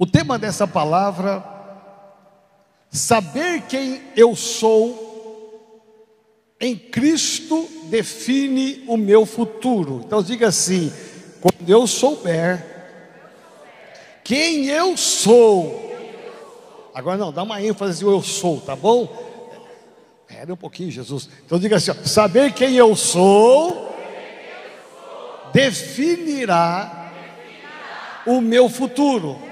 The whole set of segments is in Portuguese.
O tema dessa palavra, saber quem eu sou em Cristo define o meu futuro. Então diga assim: quando eu souber quem eu sou, agora não, dá uma ênfase eu sou, tá bom? Espera um pouquinho, Jesus. Então diga assim: ó, saber quem eu sou definirá o meu futuro.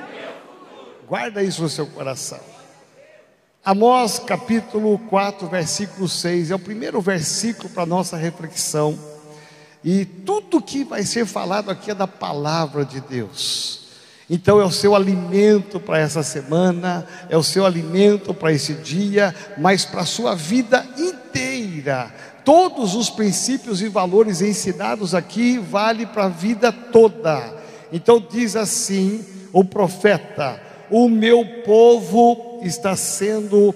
Guarda isso no seu coração. Amós capítulo 4, versículo 6 é o primeiro versículo para nossa reflexão. E tudo que vai ser falado aqui é da palavra de Deus. Então é o seu alimento para essa semana, é o seu alimento para esse dia, mas para a sua vida inteira. Todos os princípios e valores ensinados aqui vale para a vida toda. Então diz assim o profeta: O meu povo está sendo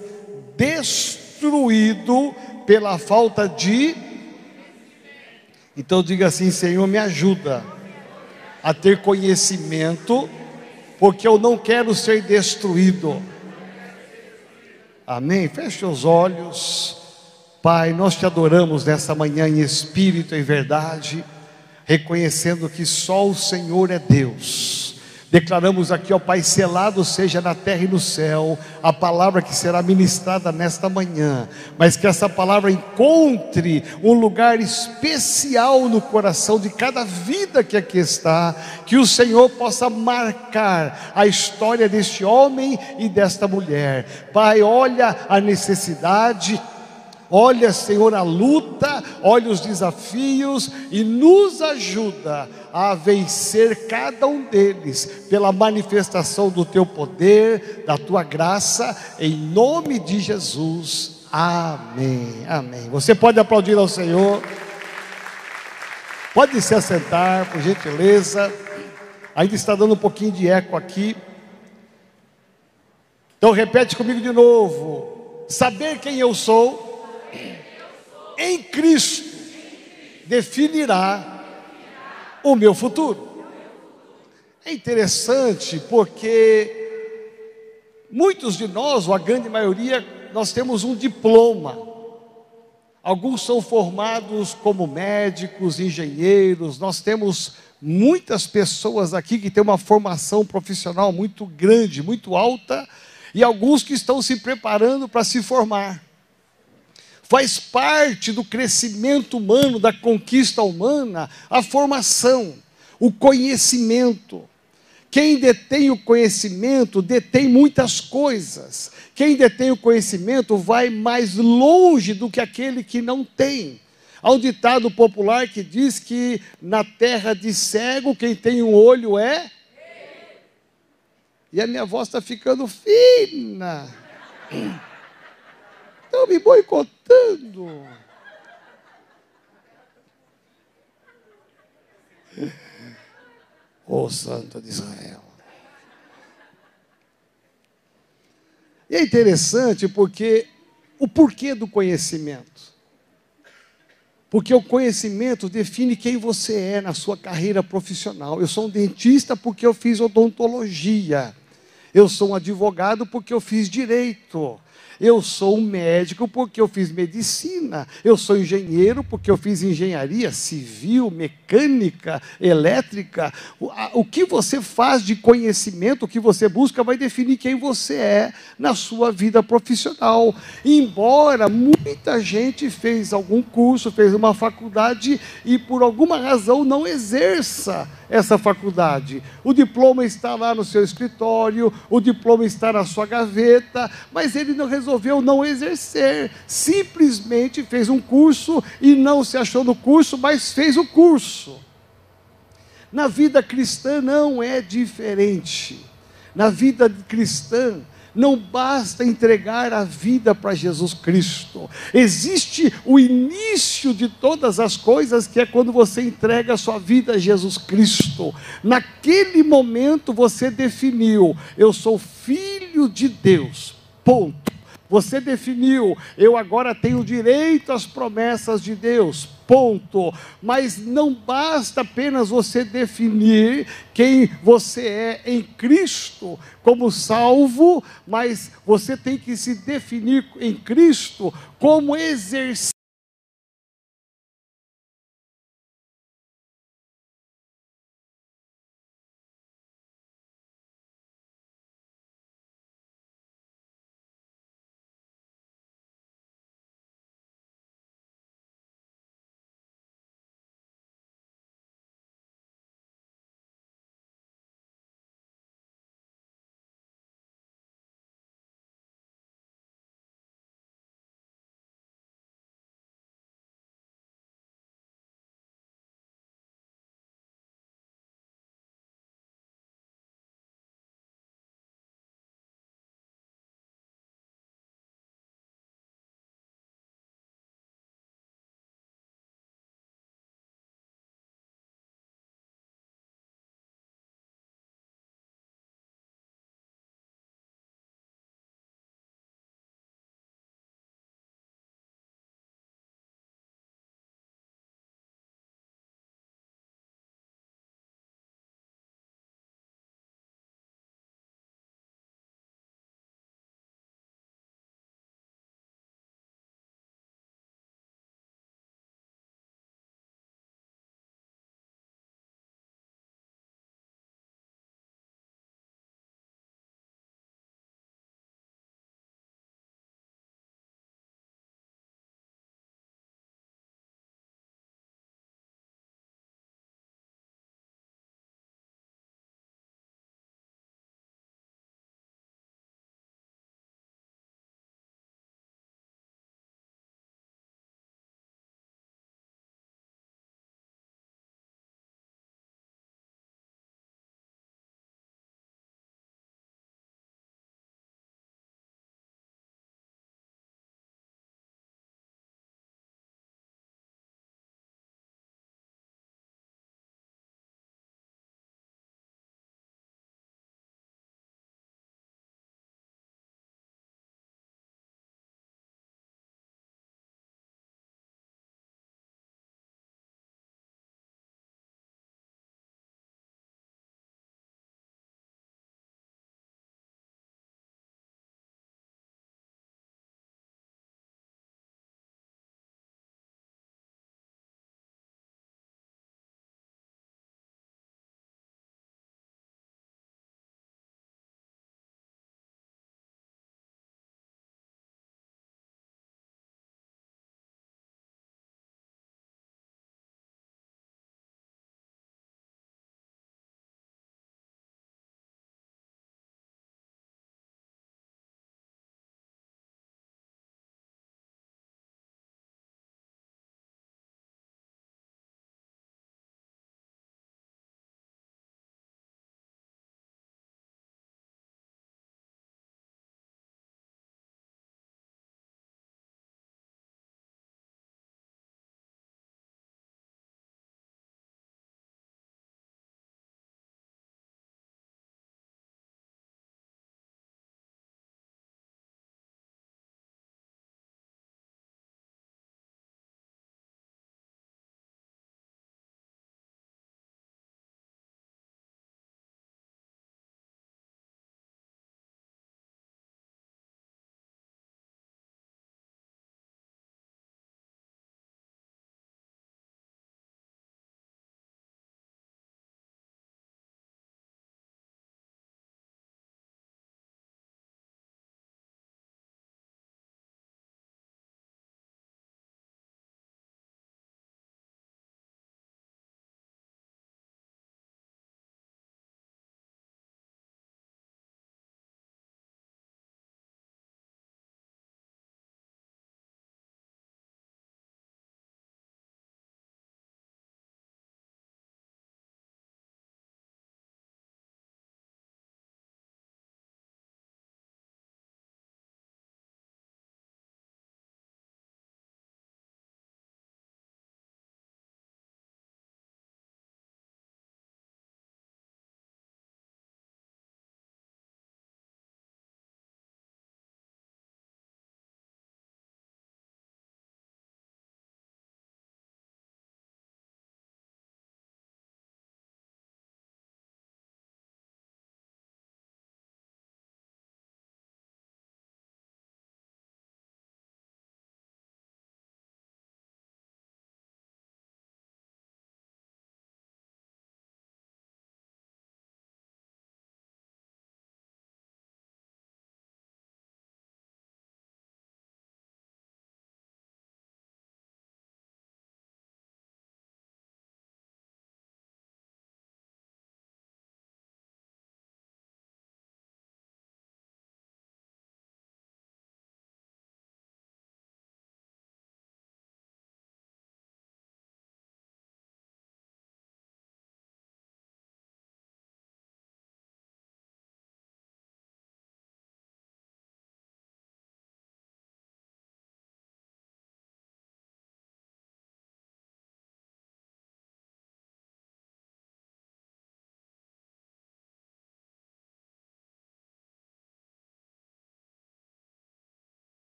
destruído pela falta de Então diga assim, Senhor, me ajuda a ter conhecimento porque eu não quero ser destruído. Amém? Feche os olhos. Pai, nós te adoramos nessa manhã em espírito e verdade, reconhecendo que só o Senhor é Deus Declaramos aqui, ó Pai, selado seja na terra e no céu a palavra que será ministrada nesta manhã, mas que essa palavra encontre um lugar especial no coração de cada vida que aqui está, que o Senhor possa marcar a história deste homem e desta mulher. Pai, olha a necessidade, Olha, Senhor, a luta, olha os desafios e nos ajuda a vencer cada um deles pela manifestação do teu poder, da tua graça, em nome de Jesus. Amém. Amém. Você pode aplaudir ao Senhor. Pode se assentar, por gentileza. Ainda está dando um pouquinho de eco aqui. Então repete comigo de novo. Saber quem eu sou em Cristo definirá o meu futuro. É interessante porque muitos de nós, ou a grande maioria, nós temos um diploma. Alguns são formados como médicos, engenheiros, nós temos muitas pessoas aqui que têm uma formação profissional muito grande, muito alta, e alguns que estão se preparando para se formar faz parte do crescimento humano, da conquista humana, a formação, o conhecimento. Quem detém o conhecimento detém muitas coisas. Quem detém o conhecimento vai mais longe do que aquele que não tem. Há um ditado popular que diz que na terra de cego, quem tem um olho é. E a minha voz está ficando fina. Estão me boicotando. Ô oh, Santo de Israel. E é interessante porque o porquê do conhecimento. Porque o conhecimento define quem você é na sua carreira profissional. Eu sou um dentista porque eu fiz odontologia. Eu sou um advogado porque eu fiz direito. Eu sou um médico porque eu fiz medicina. Eu sou engenheiro porque eu fiz engenharia civil, mecânica, elétrica. O, a, o que você faz de conhecimento, o que você busca, vai definir quem você é na sua vida profissional. Embora muita gente fez algum curso, fez uma faculdade e por alguma razão não exerça essa faculdade. O diploma está lá no seu escritório, o diploma está na sua gaveta, mas ele não resolveu não exercer. Simplesmente fez um curso e não se achou no curso, mas fez o curso. Na vida cristã não é diferente. Na vida cristã, não basta entregar a vida para Jesus Cristo. Existe o início de todas as coisas, que é quando você entrega a sua vida a Jesus Cristo. Naquele momento você definiu: eu sou filho de Deus. Ponto. Você definiu, eu agora tenho direito às promessas de Deus. ponto. Mas não basta apenas você definir quem você é em Cristo como salvo, mas você tem que se definir em Cristo como exercer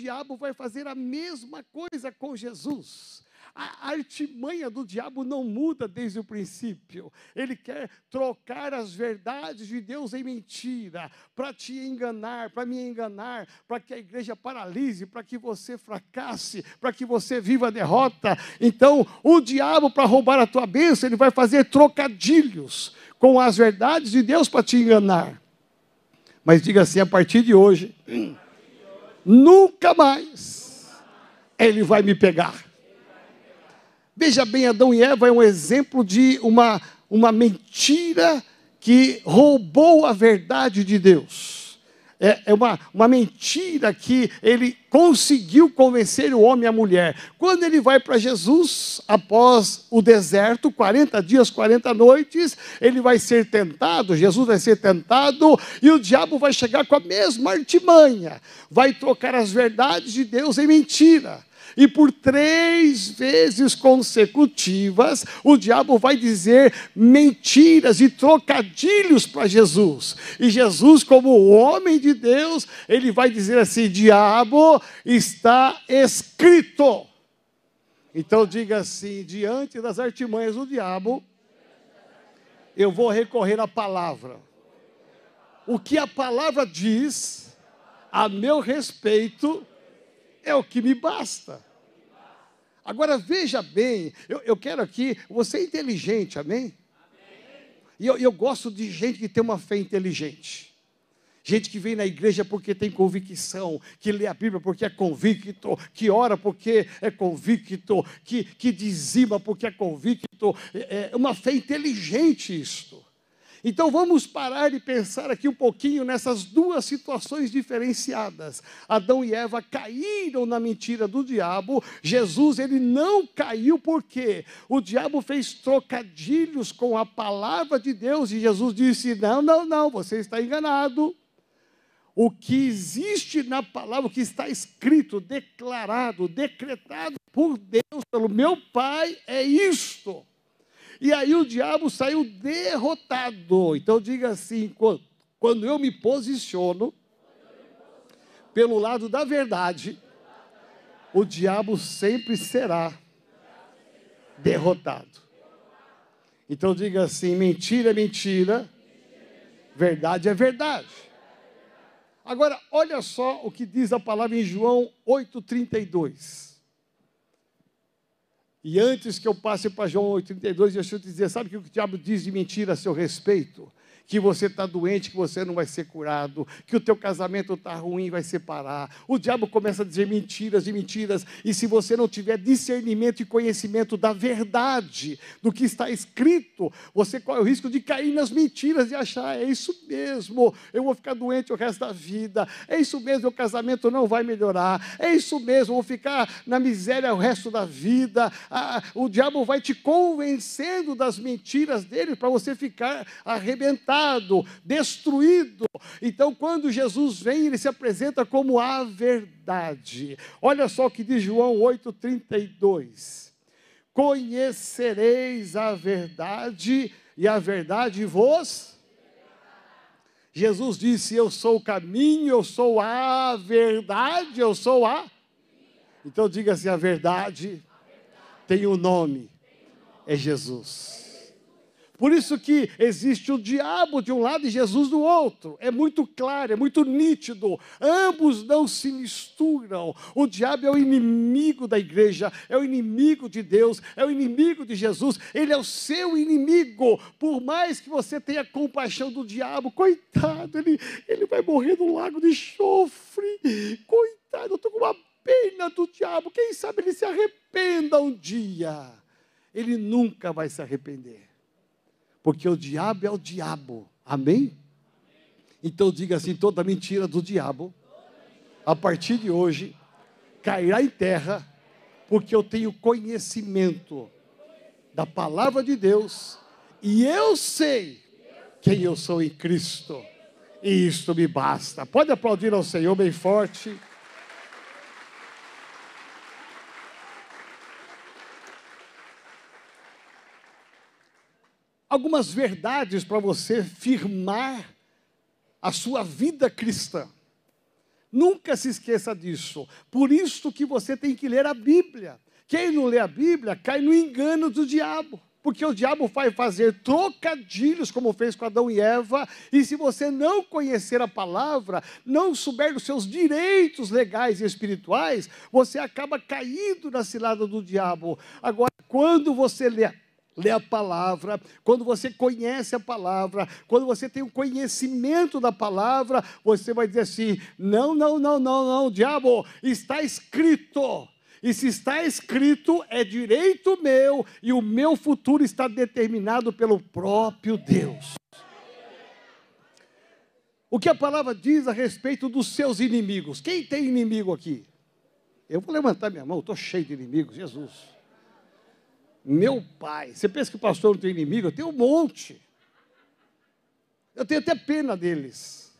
diabo vai fazer a mesma coisa com Jesus. A artimanha do diabo não muda desde o princípio. Ele quer trocar as verdades de Deus em mentira, para te enganar, para me enganar, para que a igreja paralise, para que você fracasse, para que você viva a derrota. Então, o diabo, para roubar a tua bênção, ele vai fazer trocadilhos com as verdades de Deus para te enganar. Mas diga assim: a partir de hoje, nunca mais ele vai me pegar. Veja bem, Adão e Eva é um exemplo de uma, uma mentira que roubou a verdade de Deus. É, é uma, uma mentira que ele conseguiu convencer o homem e a mulher. Quando ele vai para Jesus, após o deserto, 40 dias, 40 noites, ele vai ser tentado, Jesus vai ser tentado, e o diabo vai chegar com a mesma artimanha, vai trocar as verdades de Deus em mentira. E por três vezes consecutivas, o diabo vai dizer mentiras e trocadilhos para Jesus. E Jesus, como homem de Deus, ele vai dizer assim: diabo, está escrito. Então diga assim: diante das artimanhas do diabo, eu vou recorrer à palavra. O que a palavra diz a meu respeito é o que me basta. Agora veja bem, eu, eu quero aqui, você é inteligente, amém? amém. E eu, eu gosto de gente que tem uma fé inteligente. Gente que vem na igreja porque tem convicção, que lê a Bíblia porque é convicto, que ora porque é convicto, que, que dizima porque é convicto. É, é uma fé inteligente isto. Então vamos parar e pensar aqui um pouquinho nessas duas situações diferenciadas. Adão e Eva caíram na mentira do diabo. Jesus ele não caiu porque o diabo fez trocadilhos com a palavra de Deus e Jesus disse: "Não, não, não, você está enganado. O que existe na palavra, o que está escrito, declarado, decretado por Deus, pelo meu Pai, é isto. E aí o diabo saiu derrotado. Então diga assim: quando eu me posiciono pelo lado da verdade, o diabo sempre será derrotado. Então diga assim: mentira é mentira, verdade é verdade. Agora, olha só o que diz a palavra em João 8,32. E antes que eu passe para João 8,32, deixa eu te dizer: sabe o que o diabo diz de mentira a seu respeito? Que você está doente, que você não vai ser curado, que o teu casamento está ruim, vai separar. O diabo começa a dizer mentiras e mentiras, e se você não tiver discernimento e conhecimento da verdade, do que está escrito, você corre o risco de cair nas mentiras e achar, é isso mesmo, eu vou ficar doente o resto da vida, é isso mesmo, o casamento não vai melhorar, é isso mesmo, eu vou ficar na miséria o resto da vida. Ah, o diabo vai te convencendo das mentiras dele para você ficar arrebentado destruído. Então, quando Jesus vem, ele se apresenta como a verdade. Olha só o que diz João 8,32: Conhecereis a verdade, e a verdade vos. Jesus disse: Eu sou o caminho, eu sou a verdade, eu sou a. Então diga assim: a verdade tem um nome, é Jesus. Por isso que existe o diabo de um lado e Jesus do outro. É muito claro, é muito nítido. Ambos não se misturam. O diabo é o inimigo da igreja, é o inimigo de Deus, é o inimigo de Jesus. Ele é o seu inimigo. Por mais que você tenha compaixão do diabo, coitado, ele, ele vai morrer no lago de chofre. Coitado, eu estou com uma pena do diabo. Quem sabe ele se arrependa um dia. Ele nunca vai se arrepender porque o diabo é o diabo. Amém? Então diga assim: toda mentira do diabo, a partir de hoje, cairá em terra, porque eu tenho conhecimento da palavra de Deus e eu sei quem eu sou em Cristo. E isto me basta. Pode aplaudir ao Senhor bem forte. Algumas verdades para você firmar a sua vida cristã. Nunca se esqueça disso. Por isso que você tem que ler a Bíblia. Quem não lê a Bíblia cai no engano do diabo. Porque o diabo vai fazer trocadilhos, como fez com Adão e Eva, e se você não conhecer a palavra, não souber dos seus direitos legais e espirituais, você acaba caindo na cilada do diabo. Agora, quando você lê lê a palavra, quando você conhece a palavra, quando você tem o conhecimento da palavra, você vai dizer assim: não, não, não, não, não, diabo, está escrito. E se está escrito, é direito meu, e o meu futuro está determinado pelo próprio Deus. O que a palavra diz a respeito dos seus inimigos? Quem tem inimigo aqui? Eu vou levantar minha mão, estou cheio de inimigos, Jesus. Meu pai, você pensa que o pastor não tem inimigo? Eu tenho um monte. Eu tenho até pena deles.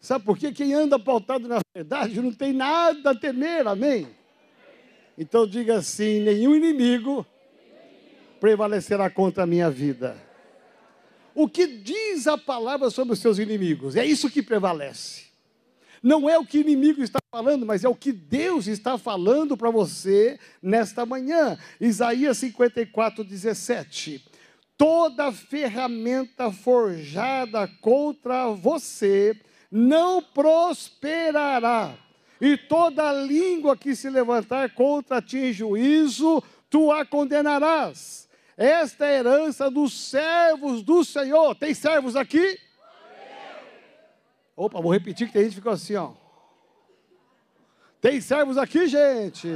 Sabe por quê? Quem anda pautado na verdade não tem nada a temer, amém? Então diga assim: nenhum inimigo prevalecerá contra a minha vida. O que diz a palavra sobre os seus inimigos? É isso que prevalece. Não é o que o inimigo está falando, mas é o que Deus está falando para você nesta manhã. Isaías 54, 17. Toda ferramenta forjada contra você não prosperará, e toda língua que se levantar contra ti em juízo, tu a condenarás. Esta é a herança dos servos do Senhor. Tem servos aqui? Opa, vou repetir que tem gente que ficou assim, ó. Tem servos aqui, gente?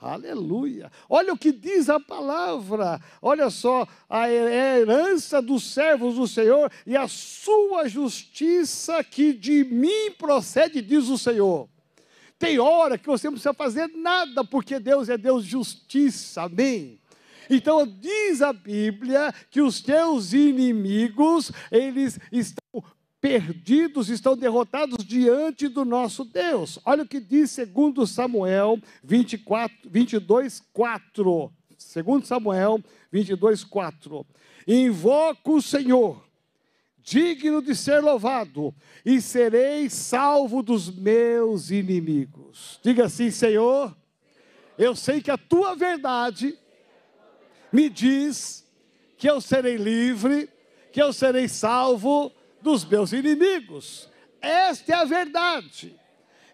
Aleluia. Olha o que diz a palavra. Olha só, a herança dos servos do Senhor e a sua justiça que de mim procede, diz o Senhor. Tem hora que você não precisa fazer nada, porque Deus é Deus de justiça. Amém. Então diz a Bíblia que os teus inimigos, eles estão perdidos, estão derrotados diante do nosso Deus. Olha o que diz segundo Samuel 24, 22, 4. Segundo Samuel 22, 4. Invoco o Senhor, digno de ser louvado, e serei salvo dos meus inimigos. Diga assim, Senhor, eu sei que a tua verdade me diz que eu serei livre, que eu serei salvo dos meus inimigos. Esta é a verdade.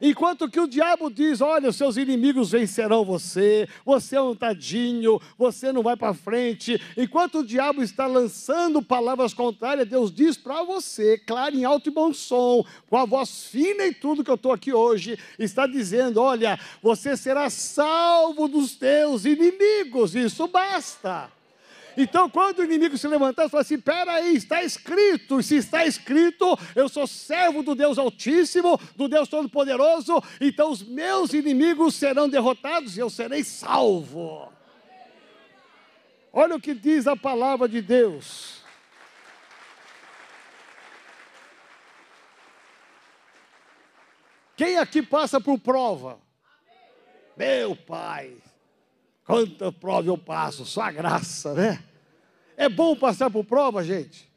Enquanto que o diabo diz: olha, os seus inimigos vencerão você, você é um tadinho, você não vai para frente. Enquanto o diabo está lançando palavras contrárias, Deus diz para você, claro, em alto e bom som, com a voz fina e tudo que eu estou aqui hoje, está dizendo: olha, você será salvo dos teus inimigos, isso basta. Então, quando o inimigo se levantar, fala assim: peraí, está escrito, se está escrito, eu sou servo do Deus Altíssimo, do Deus Todo-Poderoso, então os meus inimigos serão derrotados e eu serei salvo. Olha o que diz a palavra de Deus. Quem aqui passa por prova? Meu Pai, Quanta prova eu passo, só a graça, né? É bom passar por prova, gente?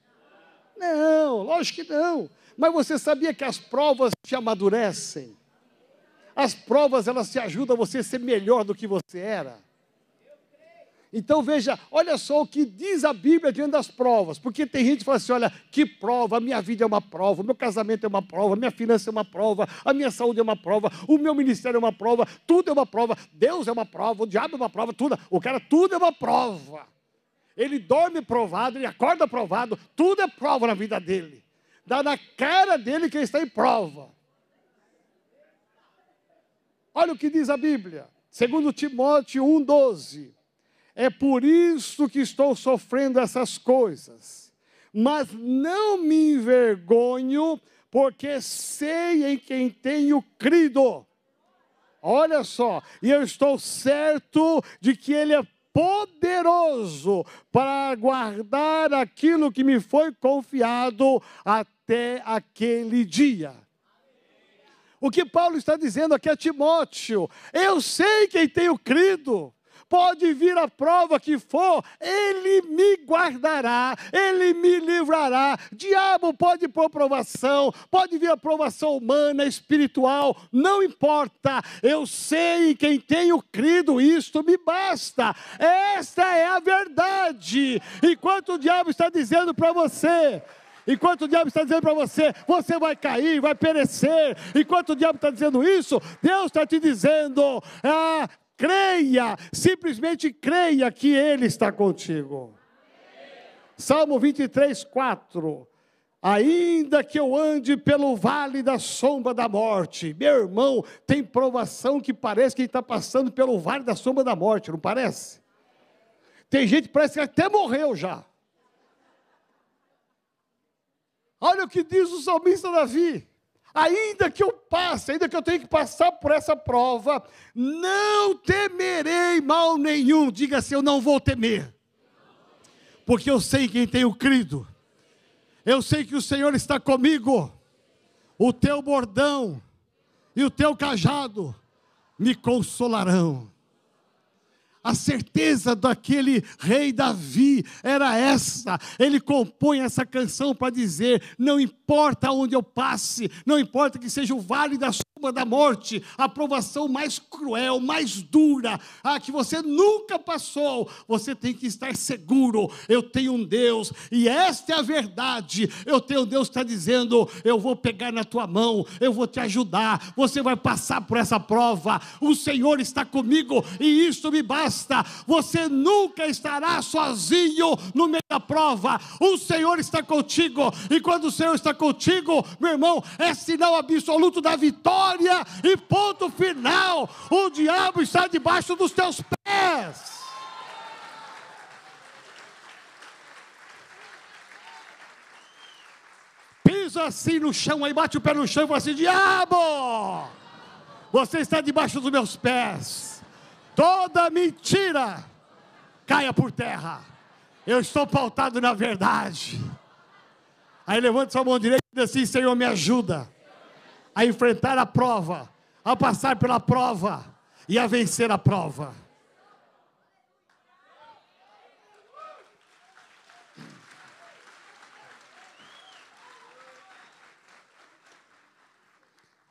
Não, lógico que não. Mas você sabia que as provas te amadurecem? As provas, elas te ajudam a você ser melhor do que você era. Então veja, olha só o que diz a Bíblia diante das provas, porque tem gente que fala assim: olha, que prova, a minha vida é uma prova, o meu casamento é uma prova, a minha finança é uma prova, a minha saúde é uma prova, o meu ministério é uma prova, tudo é uma prova, Deus é uma prova, o diabo é uma prova, tudo, o cara, tudo é uma prova. Ele dorme provado, ele acorda provado, tudo é prova na vida dele. Dá na cara dele que ele está em prova. Olha o que diz a Bíblia, segundo Timóteo 1,12. É por isso que estou sofrendo essas coisas. Mas não me envergonho, porque sei em quem tenho crido. Olha só, e eu estou certo de que Ele é poderoso para guardar aquilo que me foi confiado até aquele dia. O que Paulo está dizendo aqui a Timóteo, eu sei quem tenho crido, pode vir a prova que for, Ele me guardará, Ele me livrará. Diabo pode pôr provação, pode vir a provação humana, espiritual, não importa. Eu sei em quem tenho crido, isto me basta. Esta é a verdade. Enquanto o diabo está dizendo para você, Enquanto o diabo está dizendo para você, você vai cair, vai perecer. Enquanto o diabo está dizendo isso, Deus está te dizendo, ah, creia, simplesmente creia que Ele está contigo. Salmo 23, 4. Ainda que eu ande pelo vale da sombra da morte, meu irmão, tem provação que parece que ele está passando pelo vale da sombra da morte, não parece? Tem gente que parece que até morreu já. Olha o que diz o salmista Davi. Ainda que eu passe, ainda que eu tenha que passar por essa prova, não temerei mal nenhum. Diga assim: eu não vou temer, porque eu sei quem tenho crido, eu sei que o Senhor está comigo, o teu bordão e o teu cajado me consolarão. A certeza daquele rei Davi era essa. Ele compõe essa canção para dizer: não importa onde eu passe, não importa que seja o vale da sombra da morte, a provação mais cruel, mais dura, a que você nunca passou, você tem que estar seguro. Eu tenho um Deus, e esta é a verdade. Eu tenho um Deus que está dizendo: eu vou pegar na tua mão, eu vou te ajudar, você vai passar por essa prova. O Senhor está comigo, e isso me basta você nunca estará sozinho no meio da prova. O Senhor está contigo, e quando o Senhor está contigo, meu irmão, é sinal absoluto da vitória e ponto final. O diabo está debaixo dos teus pés. Pisa assim no chão, aí bate o pé no chão e fala assim: Diabo, você está debaixo dos meus pés toda mentira caia por terra. Eu estou pautado na verdade. Aí levanta sua mão direita e diz assim: Senhor, me ajuda a enfrentar a prova, a passar pela prova e a vencer a prova.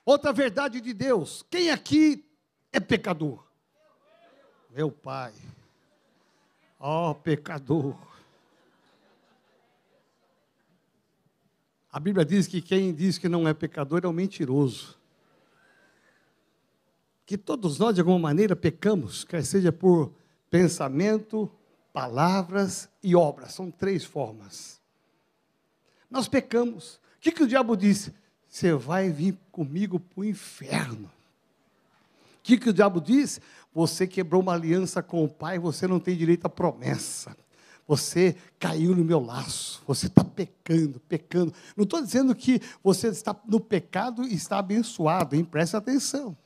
Outra verdade de Deus: quem aqui é pecador? Meu pai. Ó pecador. A Bíblia diz que quem diz que não é pecador é um mentiroso. Que todos nós, de alguma maneira, pecamos, quer seja por pensamento, palavras e obras. São três formas. Nós pecamos. O que, que o diabo disse? Você vai vir comigo para o inferno. O que, que o diabo diz? Você quebrou uma aliança com o pai, você não tem direito à promessa. Você caiu no meu laço, você está pecando, pecando. Não estou dizendo que você está no pecado e está abençoado, hein? preste atenção.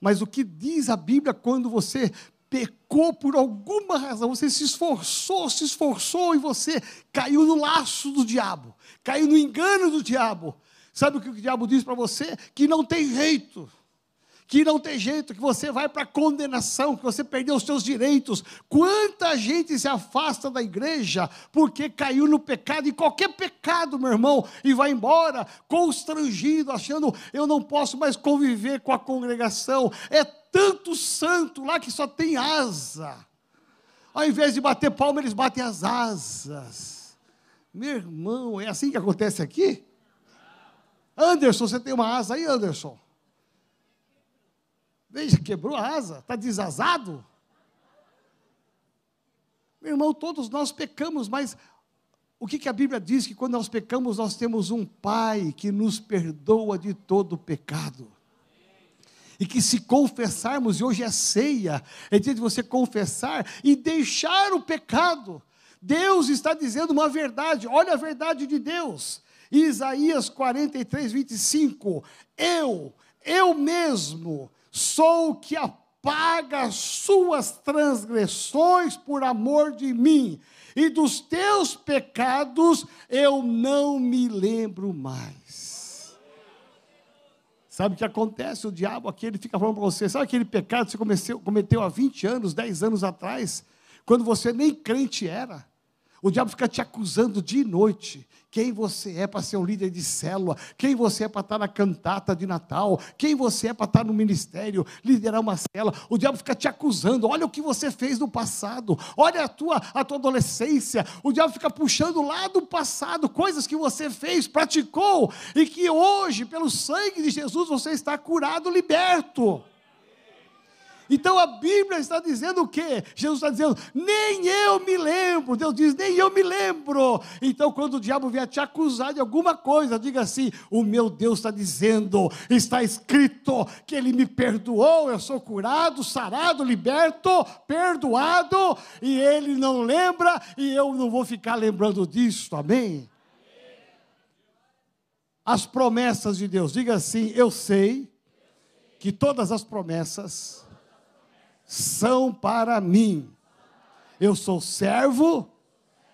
Mas o que diz a Bíblia quando você pecou por alguma razão, você se esforçou, se esforçou e você caiu no laço do diabo, caiu no engano do diabo. Sabe o que o diabo diz para você? Que não tem jeito que não tem jeito, que você vai para a condenação, que você perdeu os seus direitos. Quanta gente se afasta da igreja porque caiu no pecado, em qualquer pecado, meu irmão, e vai embora constrangido, achando eu não posso mais conviver com a congregação. É tanto santo lá que só tem asa. Ao invés de bater palma, eles batem as asas. Meu irmão, é assim que acontece aqui? Anderson, você tem uma asa aí, Anderson? Veja, quebrou a asa, está desazado. Meu irmão, todos nós pecamos, mas o que, que a Bíblia diz? Que quando nós pecamos, nós temos um Pai que nos perdoa de todo pecado. E que se confessarmos, e hoje é ceia, é dia de você confessar e deixar o pecado. Deus está dizendo uma verdade, olha a verdade de Deus. Isaías 43, 25. Eu, eu mesmo, sou o que apaga as suas transgressões por amor de mim, e dos teus pecados eu não me lembro mais. Sabe o que acontece? O diabo aqui, ele fica falando para você, sabe aquele pecado que você cometeu, cometeu há 20 anos, 10 anos atrás, quando você nem crente era? O diabo fica te acusando dia e noite. Quem você é para ser um líder de célula? Quem você é para estar na cantata de Natal? Quem você é para estar no ministério, liderar uma célula? O diabo fica te acusando. Olha o que você fez no passado. Olha a tua, a tua adolescência. O diabo fica puxando lá do passado coisas que você fez, praticou e que hoje, pelo sangue de Jesus, você está curado, liberto. Então a Bíblia está dizendo o quê? Jesus está dizendo, nem eu me lembro. Deus diz, nem eu me lembro. Então, quando o diabo vier te acusar de alguma coisa, diga assim: o meu Deus está dizendo, está escrito que ele me perdoou, eu sou curado, sarado, liberto, perdoado, e ele não lembra, e eu não vou ficar lembrando disso, amém? As promessas de Deus, diga assim: eu sei que todas as promessas são para mim. Eu sou servo,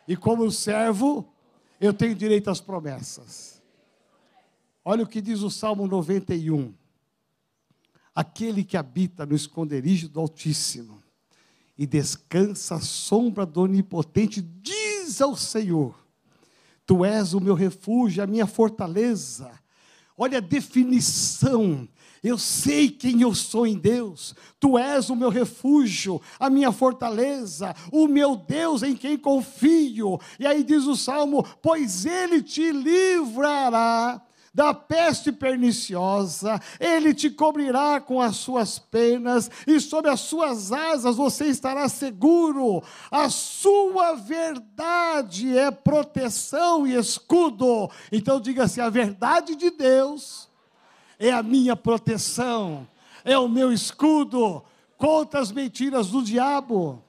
e como servo, eu tenho direito às promessas. Olha o que diz o Salmo 91. Aquele que habita no esconderijo do Altíssimo e descansa à sombra do Onipotente, diz ao Senhor: Tu és o meu refúgio, a minha fortaleza. Olha a definição eu sei quem eu sou em Deus. Tu és o meu refúgio, a minha fortaleza, o meu Deus em quem confio. E aí diz o salmo: Pois ele te livrará da peste perniciosa, ele te cobrirá com as suas penas, e sob as suas asas você estará seguro. A sua verdade é proteção e escudo. Então diga assim: a verdade de Deus é a minha proteção, é o meu escudo contra as mentiras do diabo.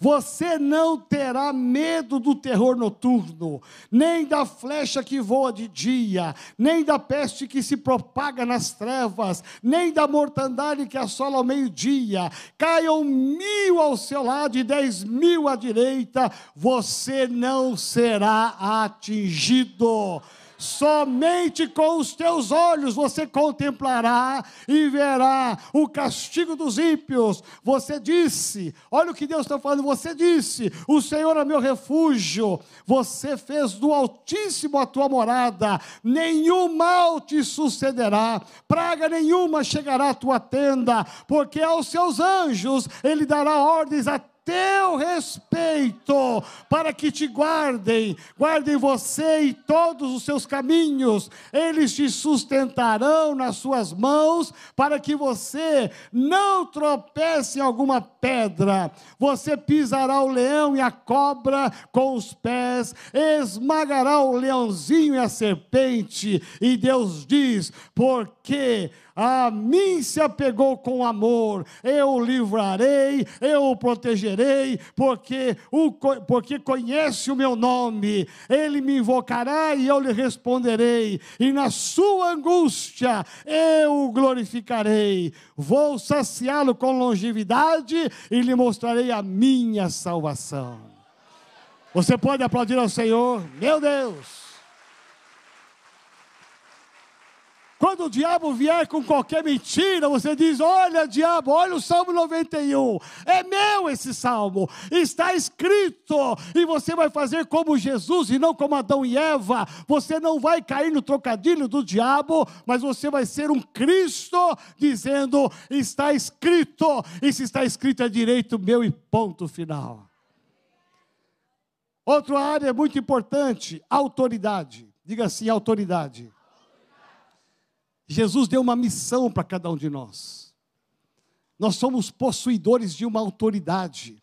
Você não terá medo do terror noturno, nem da flecha que voa de dia, nem da peste que se propaga nas trevas, nem da mortandade que assola ao meio-dia. Caiam mil ao seu lado e dez mil à direita, você não será atingido somente com os teus olhos você contemplará e verá o castigo dos ímpios. Você disse, olha o que Deus está falando, você disse: O Senhor é meu refúgio, você fez do Altíssimo a tua morada, nenhum mal te sucederá, praga nenhuma chegará à tua tenda, porque aos seus anjos ele dará ordens a teu respeito, para que te guardem, guardem você e todos os seus caminhos, eles te sustentarão nas suas mãos, para que você não tropece em alguma pedra, você pisará o leão e a cobra com os pés, esmagará o leãozinho e a serpente, e Deus diz: porque a mim se apegou com amor, eu o livrarei, eu o protegerei, porque, o, porque conhece o meu nome, ele me invocará e eu lhe responderei, e na sua angústia eu o glorificarei, vou saciá-lo com longevidade e lhe mostrarei a minha salvação. Você pode aplaudir ao Senhor, meu Deus. Quando o diabo vier com qualquer mentira, você diz: Olha, diabo, olha o Salmo 91. É meu esse salmo. Está escrito. E você vai fazer como Jesus e não como Adão e Eva. Você não vai cair no trocadilho do diabo, mas você vai ser um Cristo dizendo: Está escrito. E se está escrito é direito meu e ponto final. Outra área muito importante: autoridade. Diga assim: autoridade. Jesus deu uma missão para cada um de nós. Nós somos possuidores de uma autoridade.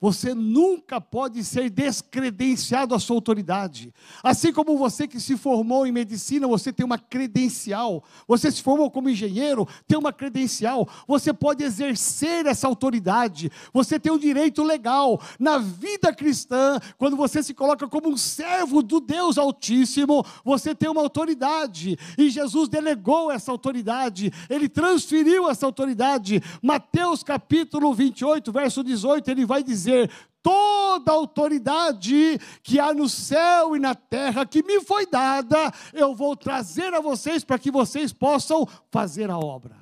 Você nunca pode ser descredenciado à sua autoridade. Assim como você que se formou em medicina, você tem uma credencial. Você se formou como engenheiro, tem uma credencial. Você pode exercer essa autoridade. Você tem um direito legal. Na vida cristã, quando você se coloca como um servo do Deus Altíssimo, você tem uma autoridade. E Jesus delegou essa autoridade. Ele transferiu essa autoridade. Mateus capítulo 28, verso 18, ele vai dizer dizer: toda autoridade que há no céu e na terra, que me foi dada, eu vou trazer a vocês para que vocês possam fazer a obra.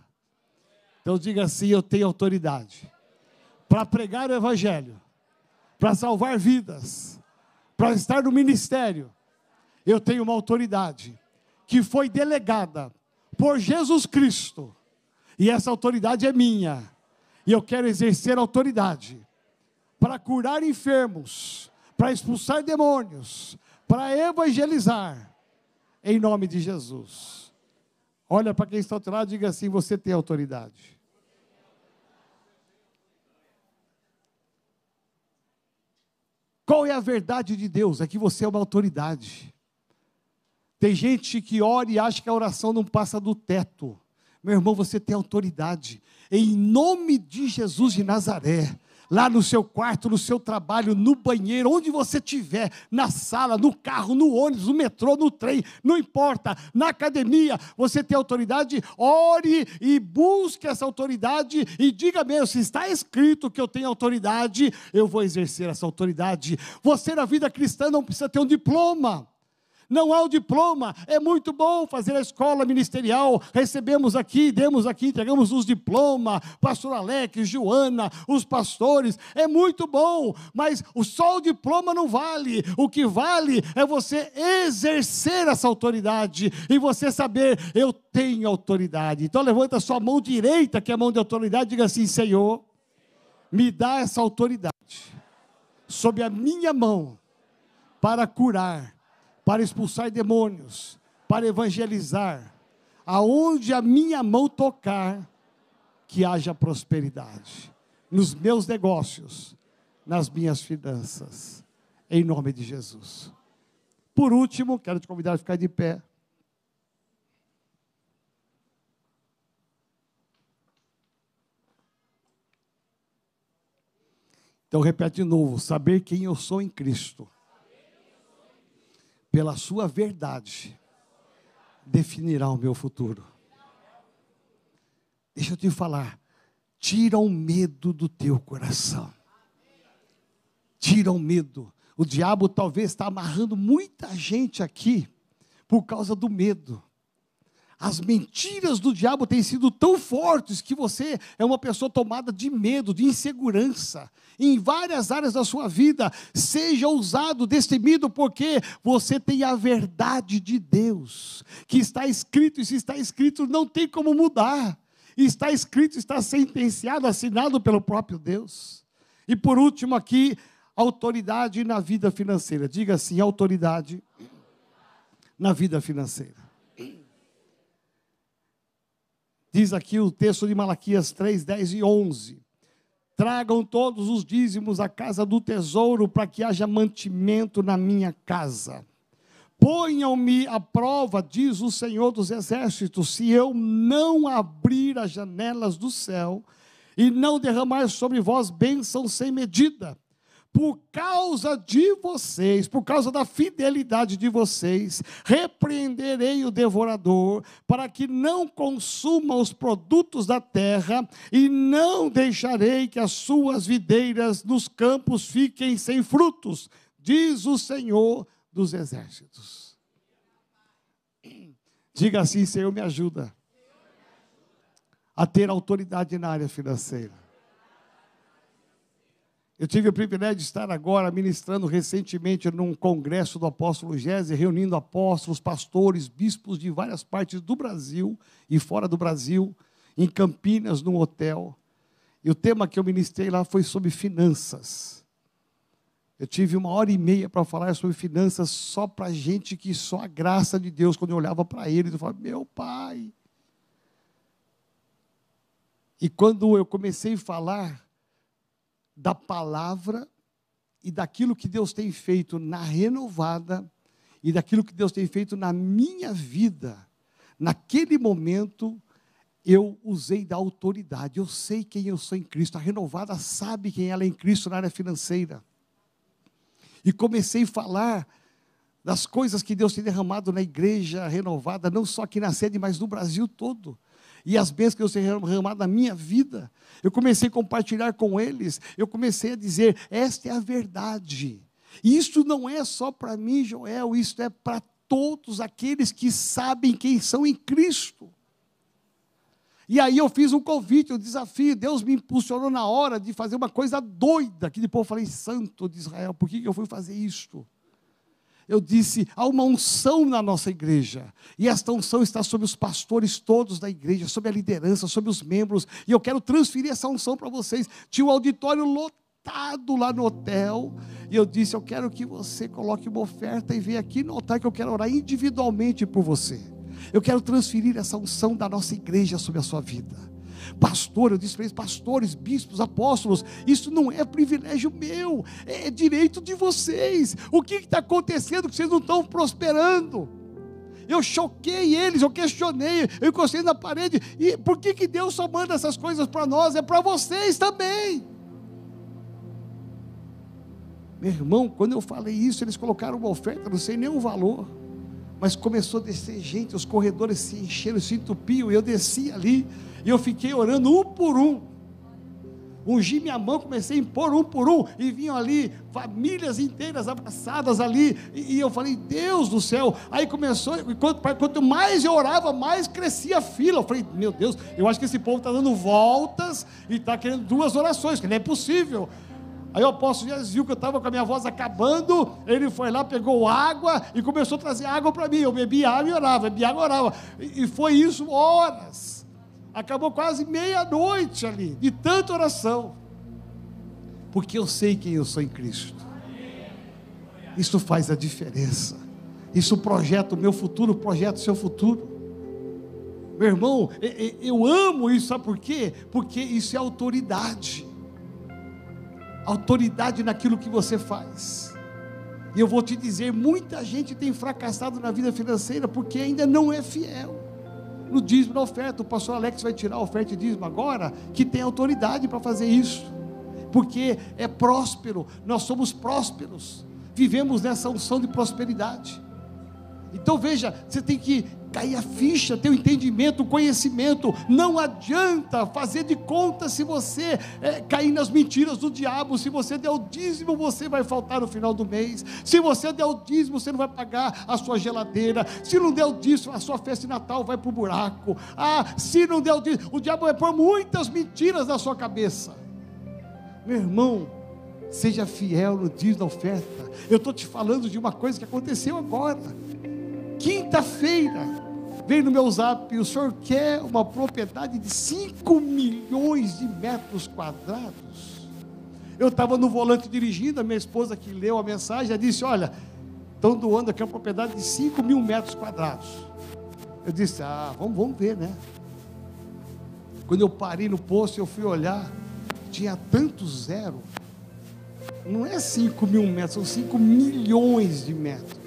Então diga assim: eu tenho autoridade para pregar o Evangelho, para salvar vidas, para estar no ministério. Eu tenho uma autoridade que foi delegada por Jesus Cristo, e essa autoridade é minha, e eu quero exercer autoridade para curar enfermos, para expulsar demônios, para evangelizar, em nome de Jesus. Olha para quem está ao teu lado e diga assim: você tem autoridade. Qual é a verdade de Deus? É que você é uma autoridade. Tem gente que ora e acha que a oração não passa do teto. Meu irmão, você tem autoridade. Em nome de Jesus de Nazaré, lá no seu quarto, no seu trabalho, no banheiro, onde você estiver, na sala, no carro, no ônibus, no metrô, no trem, não importa, na academia, você tem autoridade, ore e busque essa autoridade e diga mesmo: se está escrito que eu tenho autoridade, eu vou exercer essa autoridade. Você na vida cristã não precisa ter um diploma não há o diploma. É muito bom fazer a escola ministerial. Recebemos aqui, demos aqui, entregamos os diplomas. Pastor Alex, Joana, os pastores. É muito bom, mas só o diploma não vale. O que vale é você exercer essa autoridade e você saber, eu tenho autoridade. Então levanta a sua mão direita, que é a mão de autoridade, e diga assim: Senhor, me dá essa autoridade sob a minha mão para curar para expulsar demônios, para evangelizar. Aonde a minha mão tocar, que haja prosperidade. Nos meus negócios, nas minhas finanças. Em nome de Jesus. Por último, quero te convidar a ficar de pé. Então repete de novo: saber quem eu sou em Cristo pela sua verdade, definirá o meu futuro. Deixa eu te falar, tira o medo do teu coração. Tira o medo. O diabo talvez está amarrando muita gente aqui por causa do medo. As mentiras do diabo têm sido tão fortes que você é uma pessoa tomada de medo, de insegurança. Em várias áreas da sua vida, seja ousado, destemido, porque você tem a verdade de Deus, que está escrito, e se está escrito, não tem como mudar. Está escrito, está sentenciado, assinado pelo próprio Deus. E por último, aqui, autoridade na vida financeira. Diga assim: autoridade na vida financeira. Diz aqui o texto de Malaquias 3, 10 e 11. Tragam todos os dízimos à casa do tesouro, para que haja mantimento na minha casa. Ponham-me à prova, diz o Senhor dos Exércitos, se eu não abrir as janelas do céu e não derramar sobre vós bênção sem medida por causa de vocês, por causa da fidelidade de vocês, repreenderei o devorador, para que não consuma os produtos da terra, e não deixarei que as suas videiras nos campos fiquem sem frutos, diz o Senhor dos exércitos. Diga assim: Senhor, me ajuda a ter autoridade na área financeira eu tive o privilégio de estar agora ministrando recentemente num congresso do apóstolo Gese, reunindo apóstolos, pastores, bispos de várias partes do Brasil e fora do Brasil, em Campinas, num hotel. E o tema que eu ministrei lá foi sobre finanças. Eu tive uma hora e meia para falar sobre finanças só para gente que só a graça de Deus, quando eu olhava para ele, eu falava, meu pai. E quando eu comecei a falar, da palavra e daquilo que Deus tem feito na renovada e daquilo que Deus tem feito na minha vida. Naquele momento, eu usei da autoridade. Eu sei quem eu sou em Cristo. A renovada sabe quem ela é em Cristo na área financeira. E comecei a falar das coisas que Deus tem derramado na igreja renovada, não só aqui na sede, mas no Brasil todo. E as bênçãos que Deus tem derramado na minha vida. Eu comecei a compartilhar com eles, eu comecei a dizer: esta é a verdade. Isso não é só para mim, Joel, isso é para todos aqueles que sabem quem são em Cristo. E aí eu fiz um convite, um desafio. Deus me impulsionou na hora de fazer uma coisa doida. Que depois eu falei, Santo de Israel, por que eu fui fazer isto? Eu disse, há uma unção na nossa igreja. E esta unção está sobre os pastores todos da igreja, sobre a liderança, sobre os membros. E eu quero transferir essa unção para vocês. Tinha um auditório lotado lá no hotel. E eu disse, eu quero que você coloque uma oferta e venha aqui no altar que eu quero orar individualmente por você. Eu quero transferir essa unção da nossa igreja sobre a sua vida. Pastor, eu disse para eles, pastores, bispos, apóstolos, isso não é privilégio meu, é direito de vocês. O que está acontecendo que vocês não estão prosperando? Eu choquei eles, eu questionei, eu encostei na parede. E por que, que Deus só manda essas coisas para nós? É para vocês também. Meu irmão, quando eu falei isso, eles colocaram uma oferta, não sei nem o valor. Mas começou a descer gente, os corredores se encheram, se entupiam, e eu desci ali, e eu fiquei orando um por um. Ungi minha mão, comecei a impor um por um, e vinham ali famílias inteiras abraçadas ali, e, e eu falei, Deus do céu. Aí começou, quanto, quanto mais eu orava, mais crescia a fila. Eu falei, meu Deus, eu acho que esse povo está dando voltas e está querendo duas orações, que não é possível. Aí o apóstolo Jesus viu que eu estava com a minha voz acabando, ele foi lá, pegou água e começou a trazer água para mim. Eu bebi água e orava, bebi água e orava. E, foi isso horas. Acabou quase meia-noite ali, de tanta oração. Porque eu sei quem eu sou em Cristo. Isso faz a diferença. Isso projeta o meu futuro, projeta o seu futuro. Meu irmão, eu amo isso, sabe por quê? Porque isso é autoridade autoridade naquilo que você faz. E eu vou te dizer: muita gente tem fracassado na vida financeira porque ainda não é fiel. No dízimo na oferta, o pastor Alex vai tirar a oferta e dízimo agora, que tem autoridade para fazer isso, porque é próspero, nós somos prósperos, vivemos nessa unção de prosperidade. Então veja, você tem que cair a ficha, ter o entendimento, o conhecimento. Não adianta fazer de conta se você é, cair nas mentiras do diabo. Se você der o dízimo, você vai faltar no final do mês. Se você der o dízimo, você não vai pagar a sua geladeira. Se não der o dízimo, a sua festa de Natal vai para o buraco. Ah, se não der o dízimo, o diabo vai pôr muitas mentiras na sua cabeça. Meu irmão, seja fiel no dízimo da oferta. Eu estou te falando de uma coisa que aconteceu agora Quinta-feira, veio no meu zap, o senhor quer uma propriedade de 5 milhões de metros quadrados? Eu estava no volante dirigindo, a minha esposa que leu a mensagem, ela disse, olha, estão doando aqui uma propriedade de 5 mil metros quadrados. Eu disse, ah, vamos, vamos ver, né? Quando eu parei no posto, eu fui olhar, tinha tanto zero. Não é 5 mil metros, são 5 milhões de metros.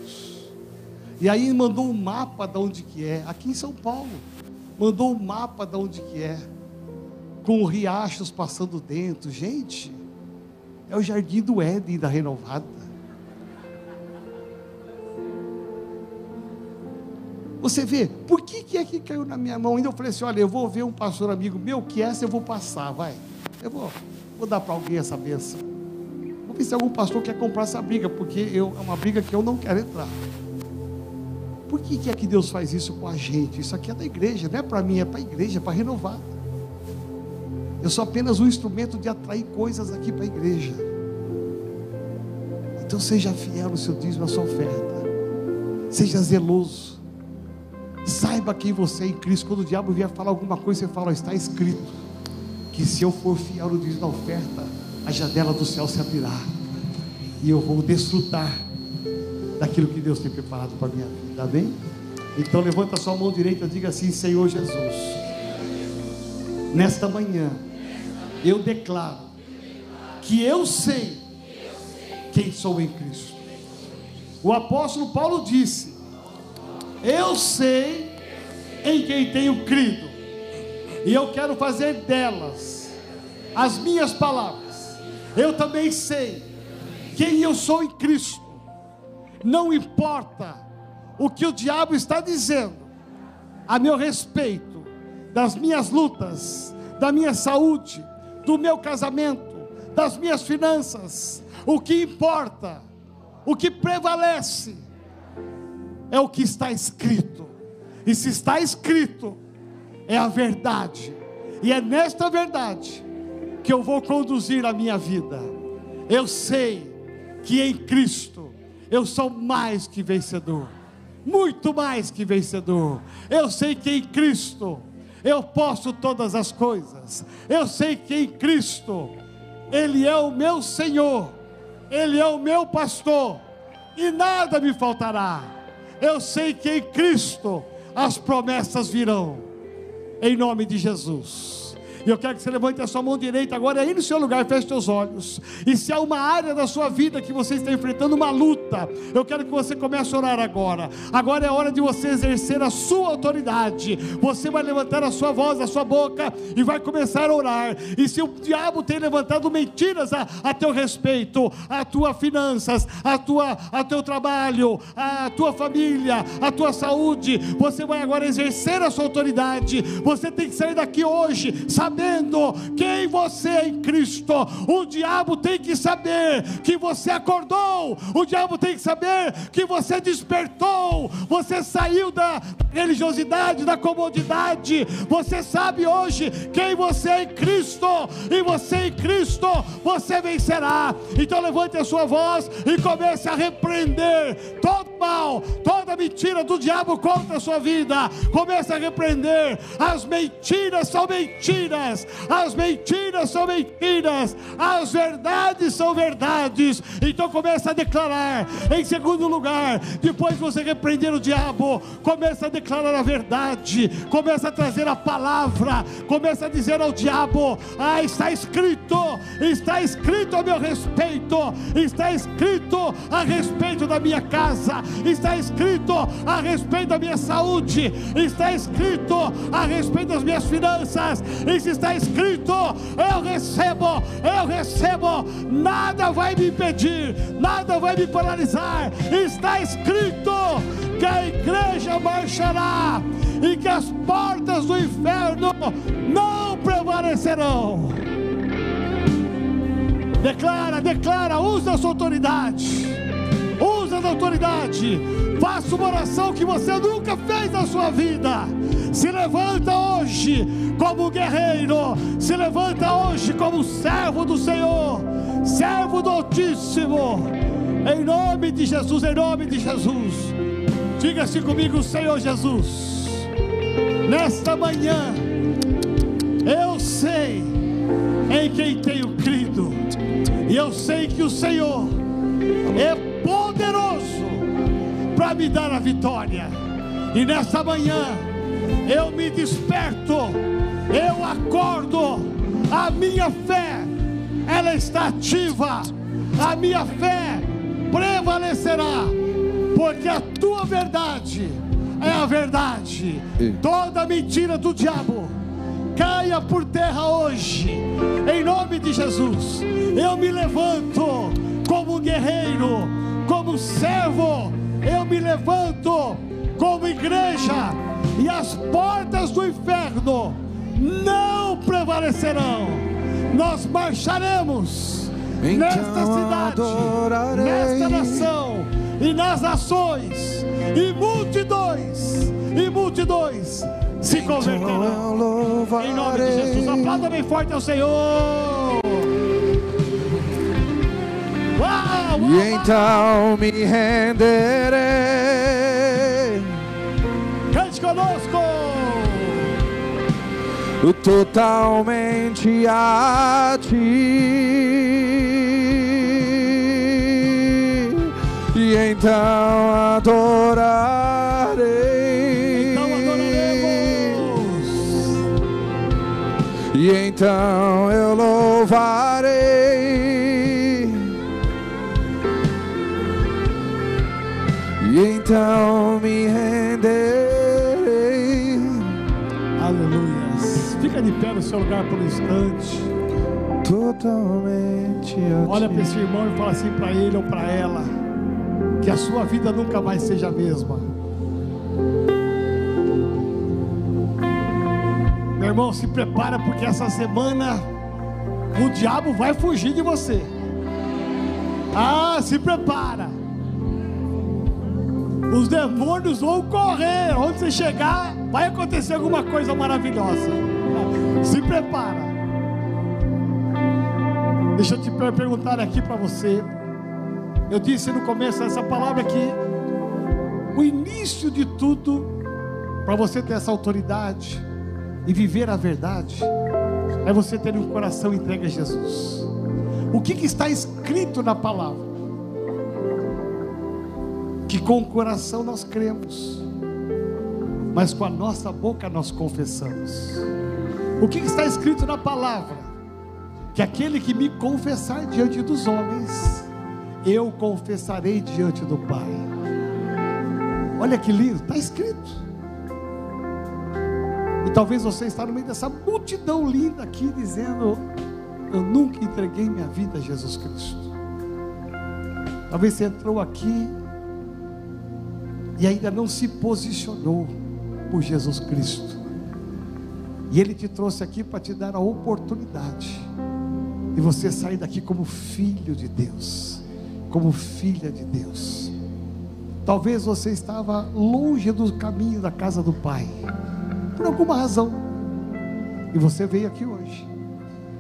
E aí mandou um mapa de onde que é, aqui em São Paulo. Mandou um mapa de onde que é, com riachos passando dentro. Gente, é o jardim do Éden da renovada. Você vê, por que, que é que caiu na minha mão? Ainda eu falei assim: olha, eu vou ver um pastor amigo meu que essa eu vou passar, vai. Eu vou, vou dar para alguém essa benção. Vou ver se algum pastor quer comprar essa briga, porque eu, é uma briga que eu não quero entrar. Por que, que é que Deus faz isso com a gente? Isso aqui é da igreja, não é para mim, é para a igreja, é para renovar. Eu sou apenas um instrumento de atrair coisas aqui para a igreja. Então seja fiel no seu dízimo, na sua oferta. Seja zeloso. Saiba quem você é em Cristo. Quando o diabo vier falar alguma coisa, você fala: está escrito que se eu for fiel no dízimo da oferta, a janela do céu se abrirá e eu vou desfrutar daquilo que Deus tem preparado para a minha vida. Está bem? Então levanta sua mão direita e diga assim: Senhor Jesus, nesta manhã eu declaro que eu sei quem sou em Cristo. O apóstolo Paulo disse: Eu sei em quem tenho crido, e eu quero fazer delas as minhas palavras. Eu também sei quem eu sou em Cristo não importa o que o diabo está dizendo a meu respeito, das minhas lutas, da minha saúde, do meu casamento, das minhas finanças. O que importa, o que prevalece, é o que está escrito. E se está escrito, é a verdade. E é nesta verdade que eu vou conduzir a minha vida. Eu sei que em Cristo eu sou mais que vencedor, muito mais que vencedor. Eu sei que em Cristo eu posso todas as coisas. Eu sei que em Cristo Ele é o meu Senhor, Ele é o meu pastor, e nada me faltará. Eu sei que em Cristo as promessas virão, em nome de Jesus. E eu quero que você levante a sua mão direita agora aí no seu lugar, feche seus olhos. E se há uma área da sua vida que você está enfrentando uma luta, eu quero que você comece a orar agora. Agora é hora de você exercer a sua autoridade. Você vai levantar a sua voz, a sua boca e vai começar a orar. E se o diabo tem levantado mentiras a, a teu respeito, a tua finanças, a tua, a teu trabalho, a tua família, a tua saúde, você vai agora exercer a sua autoridade. Você tem que sair daqui hoje, sabe? Sabendo quem você é em Cristo. O diabo tem que saber que você acordou, o diabo tem que saber que você despertou, você saiu da religiosidade, da comodidade. Você sabe hoje quem você é em Cristo, e você em Cristo, você vencerá. Então levante a sua voz e comece a repreender todo toda mentira do diabo contra a sua vida. Comece a repreender. As mentiras são mentiras as mentiras são mentiras, as verdades são verdades. Então começa a declarar. Em segundo lugar, depois de você repreender o diabo, começa a declarar a verdade, começa a trazer a palavra, começa a dizer ao diabo: Ah, está escrito, está escrito a meu respeito, está escrito a respeito da minha casa, está escrito a respeito da minha saúde, está escrito a respeito das minhas finanças, está escrito: eu recebo, eu recebo, nada vai me impedir, nada vai me paralisar. Está escrito que a igreja marchará e que as portas do inferno não prevalecerão. Declara, declara, usa a sua autoridade. Usa a autoridade. Faça uma oração que você nunca fez na sua vida. Se levanta hoje como guerreiro. Se levanta hoje como servo do Senhor. Servo do Altíssimo. Em nome de Jesus, em nome de Jesus. Diga-se comigo, Senhor Jesus. Nesta manhã, eu sei em quem tenho crido. E eu sei que o Senhor é poderoso para me dar a vitória. E nesta manhã eu me desperto, eu acordo, a minha fé, ela está ativa, a minha fé prevalecerá, porque a tua verdade é a verdade. Toda mentira do diabo caia por terra hoje, em nome de Jesus. Eu me levanto como guerreiro, como servo, eu me levanto como igreja, e as portas do inferno não prevalecerão. Nós marcharemos então nesta cidade, adorarei. nesta nação e nas nações, e multidões, e multidões se então converterão. Em nome de Jesus, aplauda bem forte ao Senhor. E então me renderei. Cante conosco. Totalmente a ti. E então adorarei. Então adoraremos. E então eu louvarei. Então me renderei. Aleluia. Fica de pé no seu lugar por um instante. Totalmente. Olha para esse irmão e fala assim para ele ou para ela: que a sua vida nunca mais seja a mesma. Meu irmão, se prepara porque essa semana o diabo vai fugir de você. Ah, se prepara. Os demônios vão correr. Onde você chegar, vai acontecer alguma coisa maravilhosa. Se prepara. Deixa eu te perguntar aqui para você. Eu disse no começo essa palavra aqui. O início de tudo, para você ter essa autoridade e viver a verdade, é você ter um coração entregue a Jesus. O que, que está escrito na palavra? Que com o coração nós cremos, mas com a nossa boca nós confessamos. O que, está escrito na palavra? Que aquele que me confessar diante dos homens, eu confessarei diante do Pai. Olha que lindo, está escrito. E talvez você está no meio dessa multidão linda aqui dizendo: Eu nunca entreguei minha vida a Jesus Cristo. Talvez você entrou aqui e ainda não se posicionou por Jesus Cristo. E Ele te trouxe aqui para te dar a oportunidade de você sair daqui como filho de Deus, como filha de Deus. Talvez você estava longe do caminho da casa do Pai por alguma razão. E você veio aqui hoje.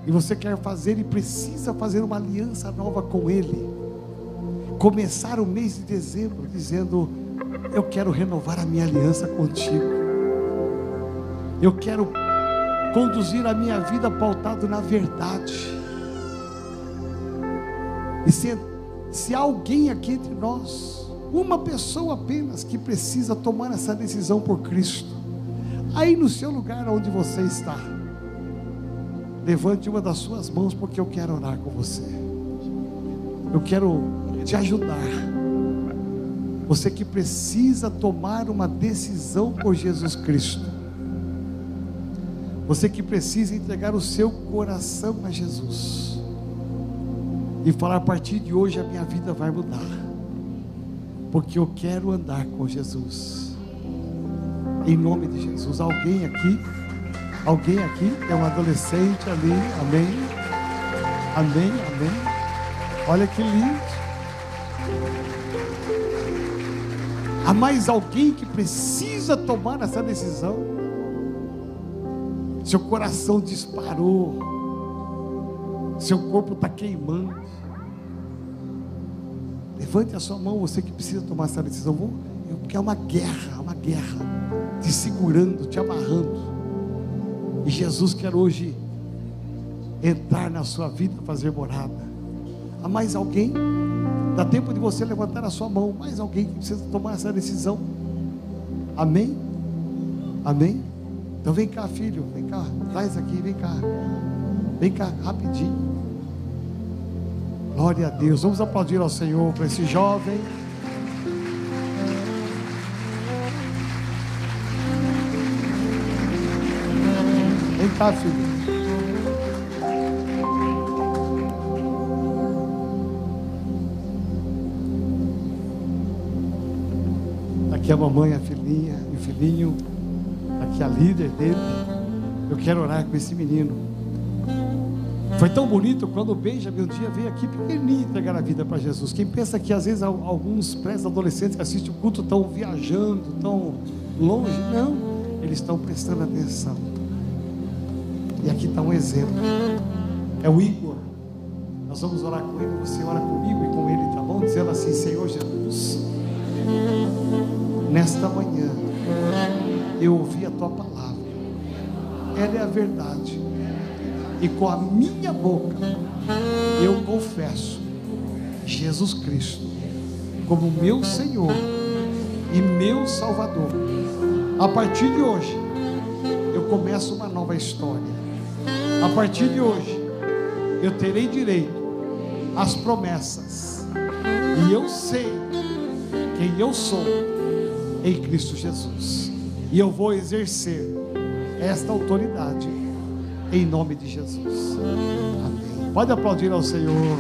E você quer fazer e precisa fazer uma aliança nova com Ele. Começar o mês de dezembro dizendo: Eu quero renovar a minha aliança contigo. Eu quero conduzir a minha vida pautado na verdade. E se, se há alguém aqui entre nós, uma pessoa apenas que precisa tomar essa decisão por Cristo, Aí no seu lugar onde você está, levante uma das suas mãos, porque eu quero orar com você. Eu quero te ajudar. Você que precisa tomar uma decisão por Jesus Cristo. Você que precisa entregar o seu coração a Jesus. E falar: a partir de hoje a minha vida vai mudar. Porque eu quero andar com Jesus. Em nome de Jesus. Alguém aqui? Alguém aqui? É um adolescente ali. Amém. Amém. Amém. Olha que lindo. Há mais alguém que precisa tomar essa decisão? Seu coração disparou. Seu corpo está queimando. Levante a sua mão, você que precisa tomar essa decisão. Porque é uma guerra, uma guerra te segurando, te amarrando. E Jesus quer hoje entrar na sua vida, fazer morada. Há mais alguém? Dá tempo de você levantar a sua mão. Mais alguém que precisa tomar essa decisão? Amém? Amém? Então vem cá, filho, vem cá, traz aqui, vem cá. Vem cá, rapidinho. Glória a Deus. Vamos aplaudir ao Senhor para esse jovem. tá, filho? Aqui a mamãe, a filhinha e o filhinho. Aqui a líder dele. Eu quero orar com esse menino. Foi tão bonito quando o Benjamin um dia veio aqui pequenininho entregar a vida para Jesus. Quem pensa que às vezes alguns pré-adolescentes que assistem o culto estão viajando, estão longe. Não, eles estão prestando atenção. E aqui está um exemplo. É o Igor. Nós vamos orar com ele. Você ora comigo e com ele, tá bom? Dizendo assim: Senhor Jesus, nesta manhã eu ouvi a tua palavra. Ela é a verdade. E com a minha boca eu confesso Jesus Cristo como meu Senhor e meu Salvador. A partir de hoje, eu começo uma nova história. A partir de hoje, eu terei direito às promessas, e eu sei quem eu sou em Cristo Jesus, e eu vou exercer esta autoridade em nome de Jesus. Amém. Pode aplaudir ao Senhor.